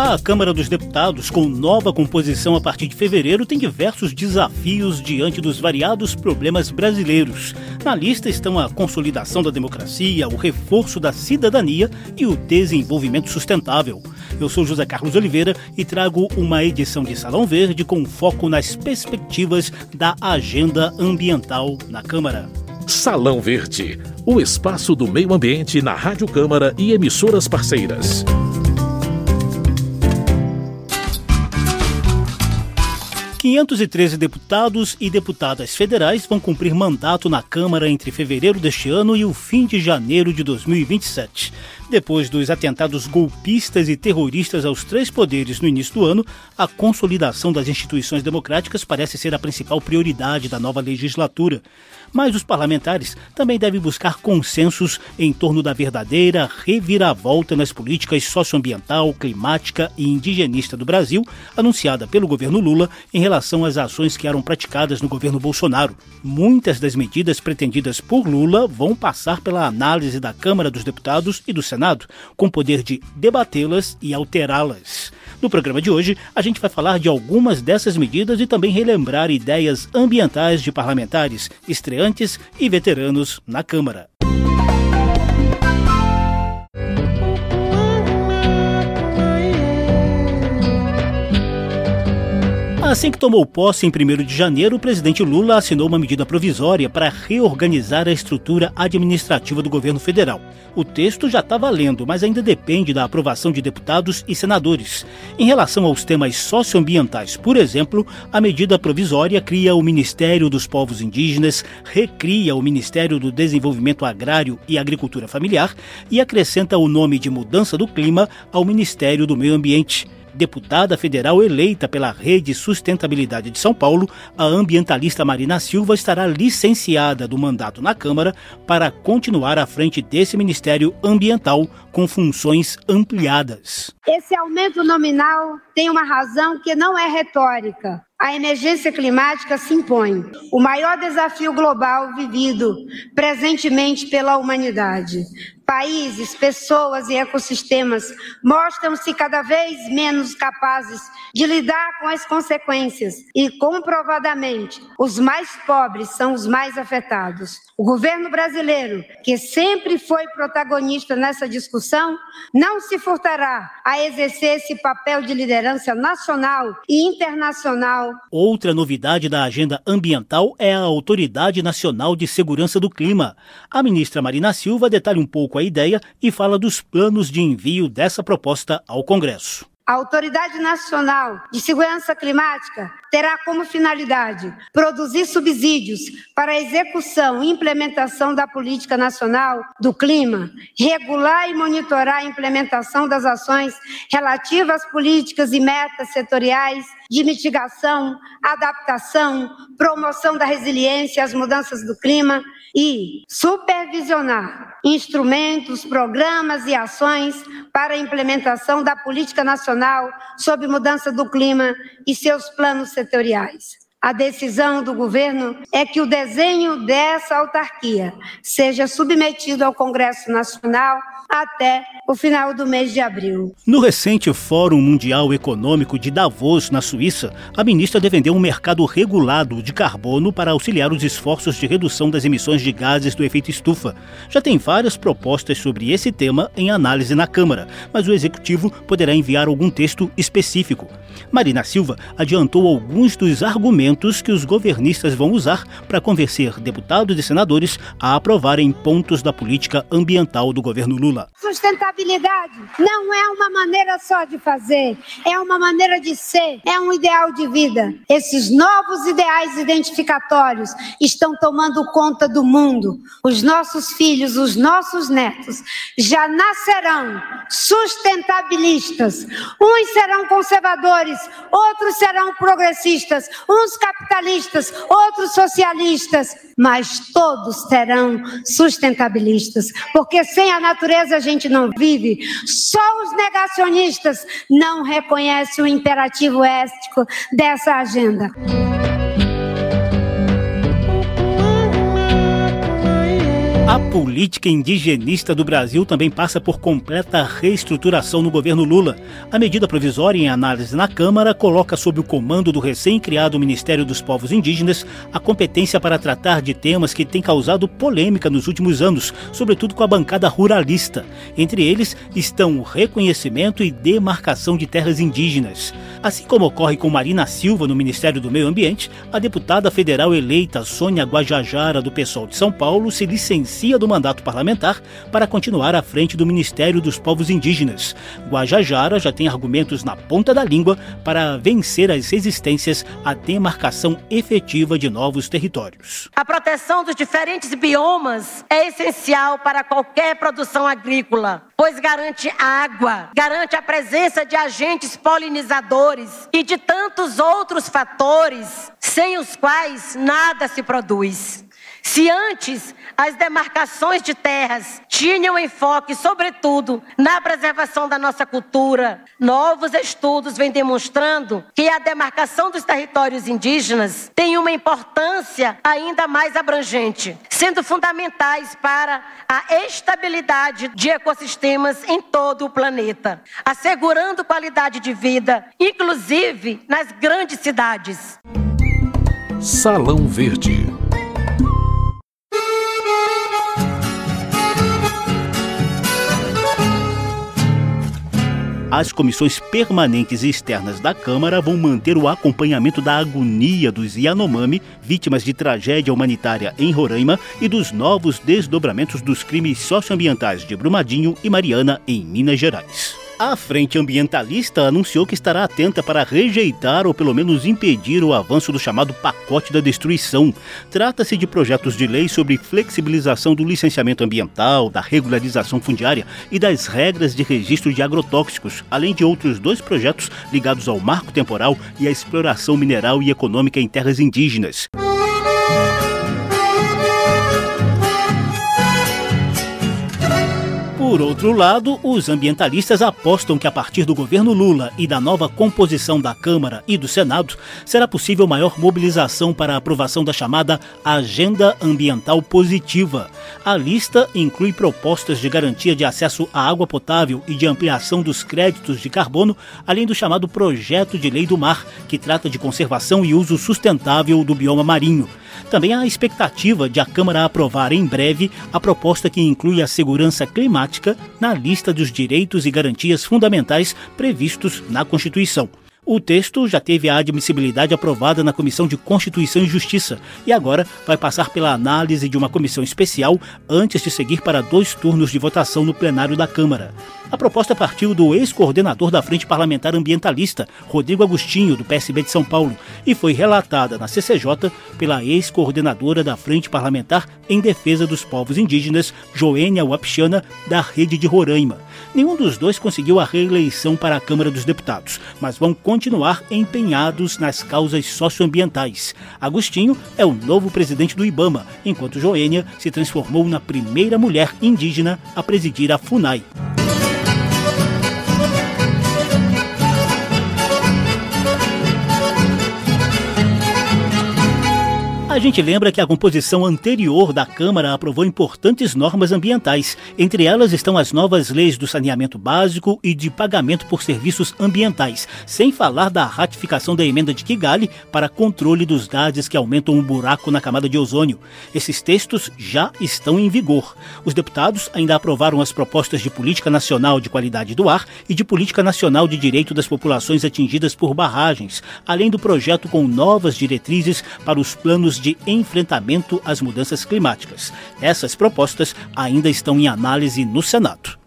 A Câmara dos Deputados, com nova composição a partir de fevereiro, tem diversos desafios diante dos variados problemas brasileiros. Na lista estão a consolidação da democracia, o reforço da cidadania e o desenvolvimento sustentável. Eu sou José Carlos Oliveira e trago uma edição de Salão Verde com foco nas perspectivas da agenda ambiental na Câmara. Salão Verde, o espaço do meio ambiente na Rádio Câmara e emissoras parceiras. 513 deputados e deputadas federais vão cumprir mandato na Câmara entre fevereiro deste ano e o fim de janeiro de 2027. Depois dos atentados golpistas e terroristas aos três poderes no início do ano, a consolidação das instituições democráticas parece ser a principal prioridade da nova legislatura. Mas os parlamentares também devem buscar consensos em torno da verdadeira reviravolta nas políticas socioambiental, climática e indigenista do Brasil, anunciada pelo governo Lula em relação às ações que eram praticadas no governo Bolsonaro. Muitas das medidas pretendidas por Lula vão passar pela análise da Câmara dos Deputados e do Senado, com poder de debatê-las e alterá-las. No programa de hoje, a gente vai falar de algumas dessas medidas e também relembrar ideias ambientais de parlamentares, estreantes e veteranos na Câmara. Assim que tomou posse em 1 de janeiro, o presidente Lula assinou uma medida provisória para reorganizar a estrutura administrativa do governo federal. O texto já está valendo, mas ainda depende da aprovação de deputados e senadores. Em relação aos temas socioambientais, por exemplo, a medida provisória cria o Ministério dos Povos Indígenas, recria o Ministério do Desenvolvimento Agrário e Agricultura Familiar e acrescenta o nome de Mudança do Clima ao Ministério do Meio Ambiente deputada federal eleita pela Rede Sustentabilidade de São Paulo, a ambientalista Marina Silva estará licenciada do mandato na Câmara para continuar à frente desse Ministério Ambiental com funções ampliadas. Esse aumento nominal tem uma razão que não é retórica. A emergência climática se impõe, o maior desafio global vivido presentemente pela humanidade. Países, pessoas e ecossistemas mostram-se cada vez menos capazes de lidar com as consequências e, comprovadamente, os mais pobres são os mais afetados. O governo brasileiro, que sempre foi protagonista nessa discussão, não se furtará a exercer esse papel de liderança nacional e internacional. Outra novidade da agenda ambiental é a Autoridade Nacional de Segurança do Clima. A ministra Marina Silva detalha um pouco a ideia e fala dos planos de envio dessa proposta ao Congresso. A Autoridade Nacional de Segurança Climática terá como finalidade produzir subsídios para a execução e implementação da Política Nacional do Clima, regular e monitorar a implementação das ações relativas às políticas e metas setoriais de mitigação, adaptação, promoção da resiliência às mudanças do clima e supervisionar instrumentos, programas e ações para a implementação da política nacional sobre mudança do clima e seus planos setoriais. A decisão do governo é que o desenho dessa autarquia seja submetido ao Congresso Nacional até o final do mês de abril. No recente Fórum Mundial Econômico de Davos, na Suíça, a ministra defendeu um mercado regulado de carbono para auxiliar os esforços de redução das emissões de gases do efeito estufa. Já tem várias propostas sobre esse tema em análise na Câmara, mas o executivo poderá enviar algum texto específico. Marina Silva adiantou alguns dos argumentos que os governistas vão usar para convencer deputados e senadores a aprovarem pontos da política ambiental do governo Lula. Sustentabilidade não é uma maneira só de fazer, é uma maneira de ser, é um ideal de vida. Esses novos ideais identificatórios estão tomando conta do mundo. Os nossos filhos, os nossos netos já nascerão sustentabilistas. Uns serão conservadores, outros serão progressistas, uns capitalistas, outros socialistas, mas todos serão sustentabilistas, porque sem a natureza a gente não vive. Só os negacionistas não reconhecem o imperativo ético dessa agenda. A política indigenista do Brasil também passa por completa reestruturação no governo Lula. A medida provisória em análise na Câmara coloca sob o comando do recém-criado Ministério dos Povos Indígenas a competência para tratar de temas que têm causado polêmica nos últimos anos, sobretudo com a bancada ruralista. Entre eles estão o reconhecimento e demarcação de terras indígenas. Assim como ocorre com Marina Silva no Ministério do Meio Ambiente, a deputada federal eleita Sônia Guajajara, do PSOL de São Paulo, se licencia do mandato parlamentar para continuar à frente do Ministério dos Povos Indígenas. Guajajara já tem argumentos na ponta da língua para vencer as resistências à demarcação efetiva de novos territórios. A proteção dos diferentes biomas é essencial para qualquer produção agrícola, pois garante água, garante a presença de agentes polinizadores e de tantos outros fatores sem os quais nada se produz. Se antes as demarcações de terras tinham enfoque, sobretudo, na preservação da nossa cultura, novos estudos vêm demonstrando que a demarcação dos territórios indígenas tem uma importância ainda mais abrangente, sendo fundamentais para a estabilidade de ecossistemas em todo o planeta, assegurando qualidade de vida, inclusive nas grandes cidades. Salão Verde As comissões permanentes e externas da Câmara vão manter o acompanhamento da agonia dos Yanomami, vítimas de tragédia humanitária em Roraima, e dos novos desdobramentos dos crimes socioambientais de Brumadinho e Mariana, em Minas Gerais. A Frente Ambientalista anunciou que estará atenta para rejeitar ou pelo menos impedir o avanço do chamado pacote da destruição. Trata-se de projetos de lei sobre flexibilização do licenciamento ambiental, da regularização fundiária e das regras de registro de agrotóxicos, além de outros dois projetos ligados ao marco temporal e à exploração mineral e econômica em terras indígenas. Por outro lado, os ambientalistas apostam que a partir do governo Lula e da nova composição da Câmara e do Senado, será possível maior mobilização para a aprovação da chamada Agenda Ambiental Positiva. A lista inclui propostas de garantia de acesso à água potável e de ampliação dos créditos de carbono, além do chamado Projeto de Lei do Mar, que trata de conservação e uso sustentável do bioma marinho. Também há a expectativa de a Câmara aprovar em breve a proposta que inclui a segurança climática na lista dos direitos e garantias fundamentais previstos na Constituição. O texto já teve a admissibilidade aprovada na Comissão de Constituição e Justiça e agora vai passar pela análise de uma comissão especial antes de seguir para dois turnos de votação no plenário da Câmara. A proposta partiu do ex-coordenador da Frente Parlamentar Ambientalista, Rodrigo Agostinho, do PSB de São Paulo, e foi relatada na CCJ pela ex-coordenadora da Frente Parlamentar em Defesa dos Povos Indígenas, Joênia Wapichana, da Rede de Roraima. Nenhum dos dois conseguiu a reeleição para a Câmara dos Deputados, mas vão continuar empenhados nas causas socioambientais. Agostinho é o novo presidente do IBAMA, enquanto Joênia se transformou na primeira mulher indígena a presidir a FUNAI. A gente lembra que a composição anterior da Câmara aprovou importantes normas ambientais. Entre elas estão as novas leis do saneamento básico e de pagamento por serviços ambientais, sem falar da ratificação da emenda de Kigali para controle dos gases que aumentam o buraco na camada de ozônio. Esses textos já estão em vigor. Os deputados ainda aprovaram as propostas de Política Nacional de Qualidade do Ar e de Política Nacional de Direito das Populações Atingidas por Barragens, além do projeto com novas diretrizes para os planos de de enfrentamento às mudanças climáticas. Essas propostas ainda estão em análise no Senado.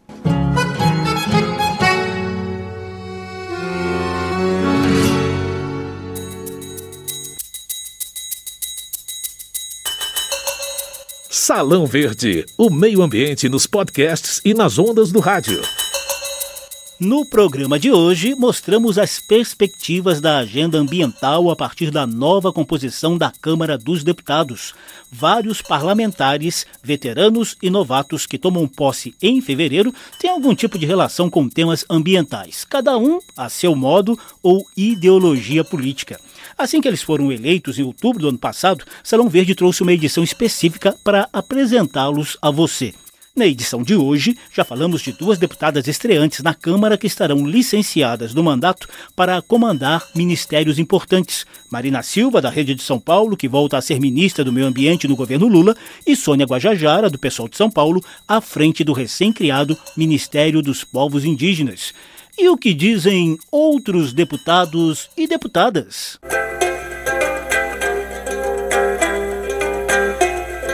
Salão Verde, o meio ambiente nos podcasts e nas ondas do rádio. No programa de hoje, mostramos as perspectivas da agenda ambiental a partir da nova composição da Câmara dos Deputados. Vários parlamentares, veteranos e novatos que tomam posse em fevereiro têm algum tipo de relação com temas ambientais, cada um a seu modo ou ideologia política. Assim que eles foram eleitos em outubro do ano passado, Salão Verde trouxe uma edição específica para apresentá-los a você. Na edição de hoje, já falamos de duas deputadas estreantes na Câmara que estarão licenciadas do mandato para comandar ministérios importantes. Marina Silva, da Rede de São Paulo, que volta a ser ministra do Meio Ambiente no governo Lula, e Sônia Guajajara, do PSOL de São Paulo, à frente do recém-criado Ministério dos Povos Indígenas. E o que dizem outros deputados e deputadas?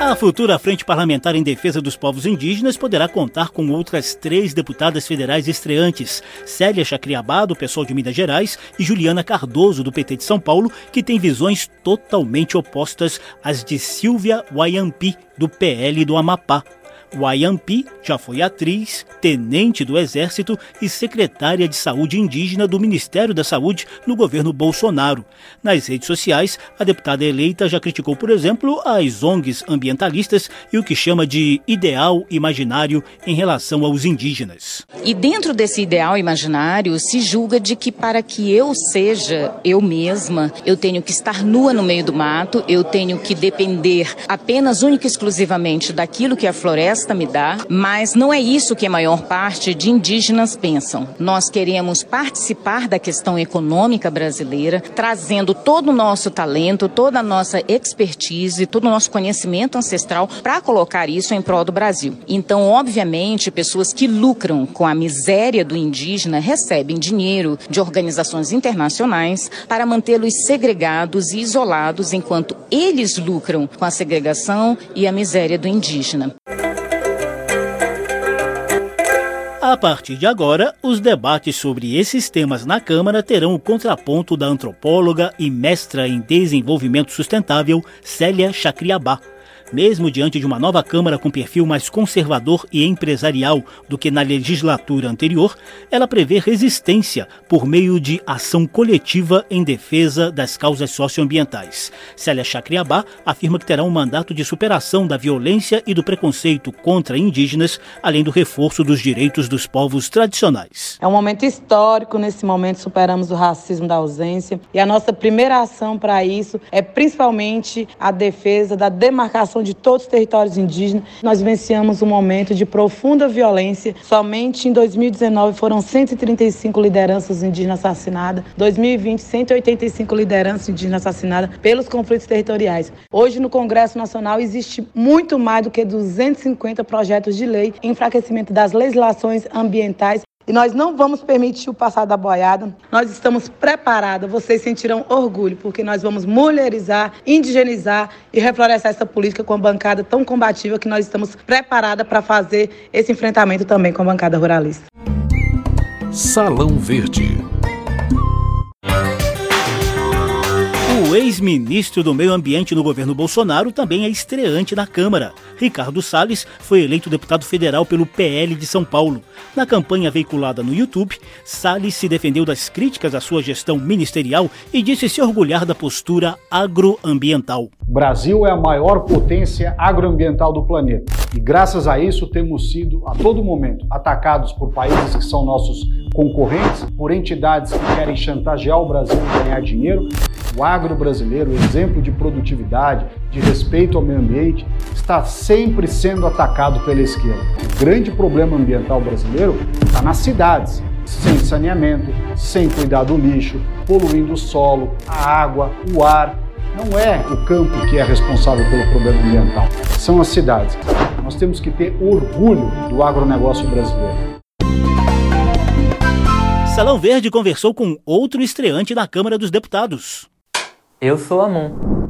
A futura Frente Parlamentar em Defesa dos Povos Indígenas poderá contar com outras três deputadas federais estreantes: Célia Chacriabá, do PSOL de Minas Gerais, e Juliana Cardoso, do PT de São Paulo, que têm visões totalmente opostas às de Silvia Wayampi, do PL do Amapá. Wayampi já foi atriz, tenente do Exército e secretária de Saúde Indígena do Ministério da Saúde no governo Bolsonaro. Nas redes sociais, a deputada eleita já criticou, por exemplo, as ONGs ambientalistas e o que chama de ideal imaginário em relação aos indígenas. E dentro desse ideal imaginário, se julga de que para que eu seja eu mesma, eu tenho que estar nua no meio do mato, eu tenho que depender apenas única e exclusivamente daquilo que a floresta floresta me dá, mas não é isso que a maior parte de indígenas pensam. Nós queremos participar da questão econômica brasileira, trazendo todo o nosso talento, toda a nossa expertise, todo o nosso conhecimento ancestral para colocar isso em prol do Brasil. Então, obviamente, pessoas que lucram com a miséria do indígena recebem dinheiro de organizações internacionais para mantê-los segregados e isolados enquanto eles lucram com a segregação e a miséria do indígena. A partir de agora, os debates sobre esses temas na Câmara terão o contraponto da antropóloga e mestra em desenvolvimento sustentável Célia Chacriabá mesmo diante de uma nova Câmara com perfil mais conservador e empresarial do que na legislatura anterior, ela prevê resistência por meio de ação coletiva em defesa das causas socioambientais. Célia Chacriabá afirma que terá um mandato de superação da violência e do preconceito contra indígenas, além do reforço dos direitos dos povos tradicionais. É um momento histórico, nesse momento superamos o racismo da ausência e a nossa primeira ação para isso é principalmente a defesa da demarcação de todos os territórios indígenas. Nós vivenciamos um momento de profunda violência. Somente em 2019 foram 135 lideranças indígenas assassinadas. 2020, 185 lideranças indígenas assassinadas pelos conflitos territoriais. Hoje, no Congresso Nacional, existe muito mais do que 250 projetos de lei enfraquecimento das legislações ambientais e nós não vamos permitir o passar da boiada. Nós estamos preparados, vocês sentirão orgulho, porque nós vamos mulherizar, indigenizar e reflorestar essa política com a bancada tão combativa que nós estamos preparados para fazer esse enfrentamento também com a bancada ruralista. Salão Verde. O ex-ministro do Meio Ambiente no governo Bolsonaro também é estreante na Câmara. Ricardo Salles foi eleito deputado federal pelo PL de São Paulo. Na campanha veiculada no YouTube, Salles se defendeu das críticas à sua gestão ministerial e disse se orgulhar da postura agroambiental. O Brasil é a maior potência agroambiental do planeta e, graças a isso, temos sido a todo momento atacados por países que são nossos concorrentes, por entidades que querem chantagear o Brasil e ganhar dinheiro. O agro brasileiro, exemplo de produtividade, de respeito ao meio ambiente, está sempre sendo atacado pela esquerda. O grande problema ambiental brasileiro está nas cidades, sem saneamento, sem cuidar do lixo, poluindo o solo, a água, o ar. Não é o campo que é responsável pelo problema ambiental, são as cidades. Nós temos que ter orgulho do agronegócio brasileiro. Salão Verde conversou com outro estreante na Câmara dos Deputados. Eu sou Amon.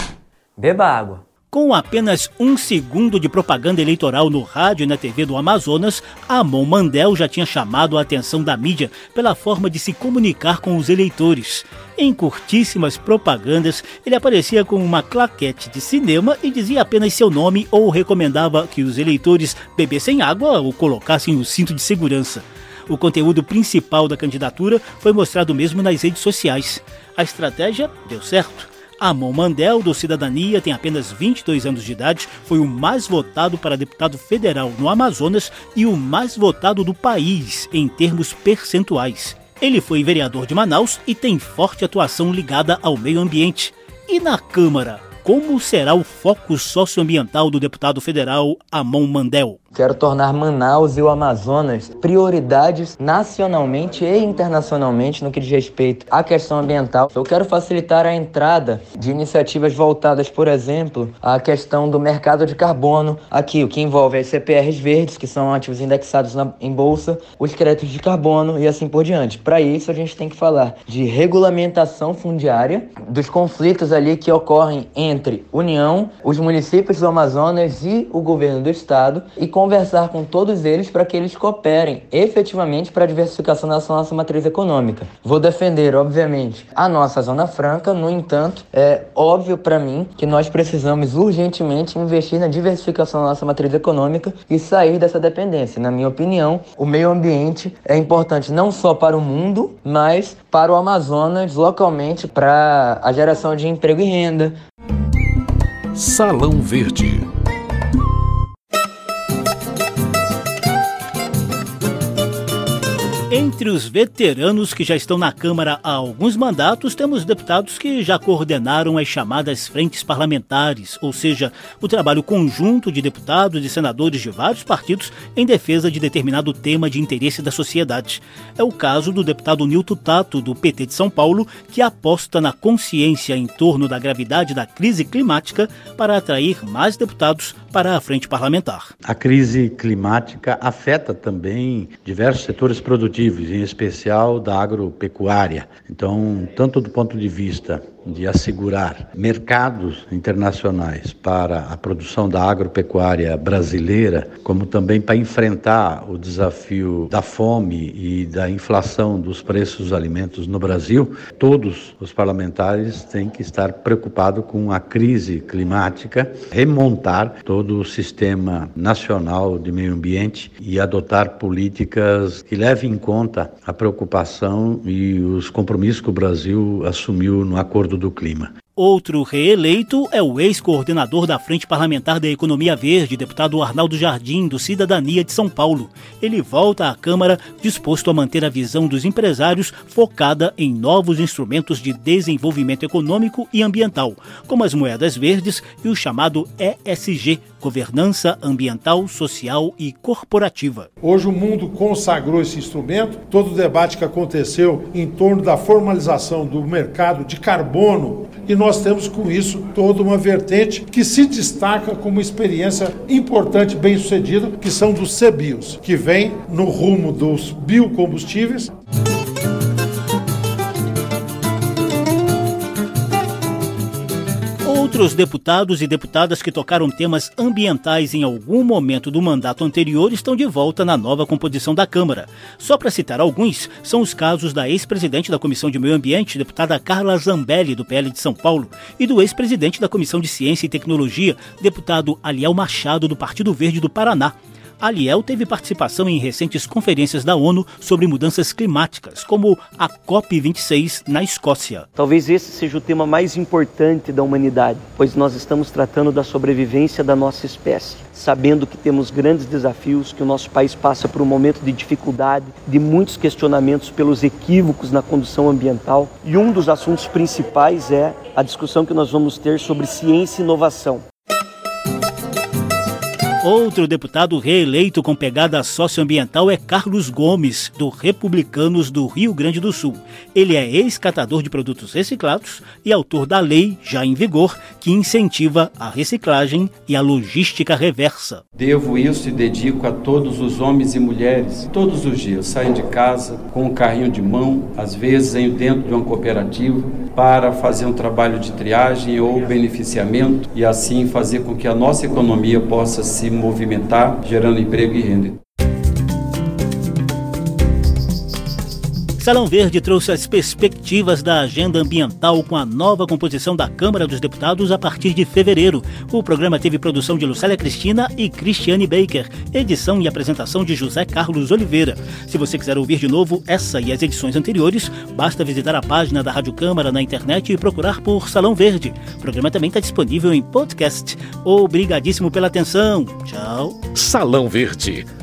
Beba água. Com apenas um segundo de propaganda eleitoral no rádio e na TV do Amazonas, Amon Mandel já tinha chamado a atenção da mídia pela forma de se comunicar com os eleitores. Em curtíssimas propagandas, ele aparecia com uma claquete de cinema e dizia apenas seu nome ou recomendava que os eleitores bebessem água ou colocassem o cinto de segurança. O conteúdo principal da candidatura foi mostrado mesmo nas redes sociais. A estratégia deu certo. Amon Mandel, do Cidadania, tem apenas 22 anos de idade, foi o mais votado para deputado federal no Amazonas e o mais votado do país em termos percentuais. Ele foi vereador de Manaus e tem forte atuação ligada ao meio ambiente. E na Câmara, como será o foco socioambiental do deputado federal Amon Mandel? Quero tornar Manaus e o Amazonas prioridades nacionalmente e internacionalmente no que diz respeito à questão ambiental. Eu quero facilitar a entrada de iniciativas voltadas, por exemplo, à questão do mercado de carbono, aqui, o que envolve as CPRs verdes, que são ativos indexados na, em bolsa, os créditos de carbono e assim por diante. Para isso, a gente tem que falar de regulamentação fundiária, dos conflitos ali que ocorrem entre União, os municípios do Amazonas e o governo do estado e conversar com todos eles para que eles cooperem efetivamente para a diversificação da nossa matriz econômica. Vou defender, obviamente, a nossa Zona Franca, no entanto, é óbvio para mim que nós precisamos urgentemente investir na diversificação da nossa matriz econômica e sair dessa dependência. Na minha opinião, o meio ambiente é importante não só para o mundo, mas para o Amazonas, localmente, para a geração de emprego e renda. Salão Verde Entre os veteranos que já estão na Câmara há alguns mandatos, temos deputados que já coordenaram as chamadas frentes parlamentares, ou seja, o trabalho conjunto de deputados e senadores de vários partidos em defesa de determinado tema de interesse da sociedade. É o caso do deputado Nilton Tato, do PT de São Paulo, que aposta na consciência em torno da gravidade da crise climática para atrair mais deputados para a frente parlamentar. A crise climática afeta também diversos setores produtivos em especial da agropecuária. Então, tanto do ponto de vista de assegurar mercados internacionais para a produção da agropecuária brasileira, como também para enfrentar o desafio da fome e da inflação dos preços dos alimentos no Brasil, todos os parlamentares têm que estar preocupados com a crise climática, remontar todo o sistema nacional de meio ambiente e adotar políticas que levem em conta a preocupação e os compromissos que o Brasil assumiu no acordo do clima. Outro reeleito é o ex-coordenador da Frente Parlamentar da Economia Verde, deputado Arnaldo Jardim, do Cidadania de São Paulo. Ele volta à Câmara disposto a manter a visão dos empresários focada em novos instrumentos de desenvolvimento econômico e ambiental, como as moedas verdes e o chamado ESG, Governança Ambiental, Social e Corporativa. Hoje o mundo consagrou esse instrumento, todo o debate que aconteceu em torno da formalização do mercado de carbono e nós temos com isso toda uma vertente que se destaca como experiência importante, bem sucedida, que são dos CBIOS, que vem no rumo dos biocombustíveis. Outros deputados e deputadas que tocaram temas ambientais em algum momento do mandato anterior estão de volta na nova composição da Câmara. Só para citar alguns, são os casos da ex-presidente da Comissão de Meio Ambiente, deputada Carla Zambelli, do PL de São Paulo, e do ex-presidente da Comissão de Ciência e Tecnologia, deputado Aliel Machado, do Partido Verde do Paraná. Aliel teve participação em recentes conferências da ONU sobre mudanças climáticas, como a COP26 na Escócia. Talvez esse seja o tema mais importante da humanidade, pois nós estamos tratando da sobrevivência da nossa espécie, sabendo que temos grandes desafios, que o nosso país passa por um momento de dificuldade, de muitos questionamentos pelos equívocos na condução ambiental, e um dos assuntos principais é a discussão que nós vamos ter sobre ciência e inovação. Outro deputado reeleito com pegada socioambiental é Carlos Gomes, do Republicanos do Rio Grande do Sul. Ele é ex-catador de produtos reciclados e autor da lei, já em vigor, que incentiva a reciclagem e a logística reversa. Devo isso e dedico a todos os homens e mulheres. Todos os dias saem de casa com um carrinho de mão, às vezes dentro de uma cooperativa, para fazer um trabalho de triagem ou beneficiamento e assim fazer com que a nossa economia possa se movimentar, gerando emprego e renda. Salão Verde trouxe as perspectivas da agenda ambiental com a nova composição da Câmara dos Deputados a partir de fevereiro. O programa teve produção de Lucélia Cristina e Cristiane Baker, edição e apresentação de José Carlos Oliveira. Se você quiser ouvir de novo essa e as edições anteriores, basta visitar a página da Rádio Câmara na internet e procurar por Salão Verde. O programa também está disponível em podcast. Obrigadíssimo pela atenção. Tchau. Salão Verde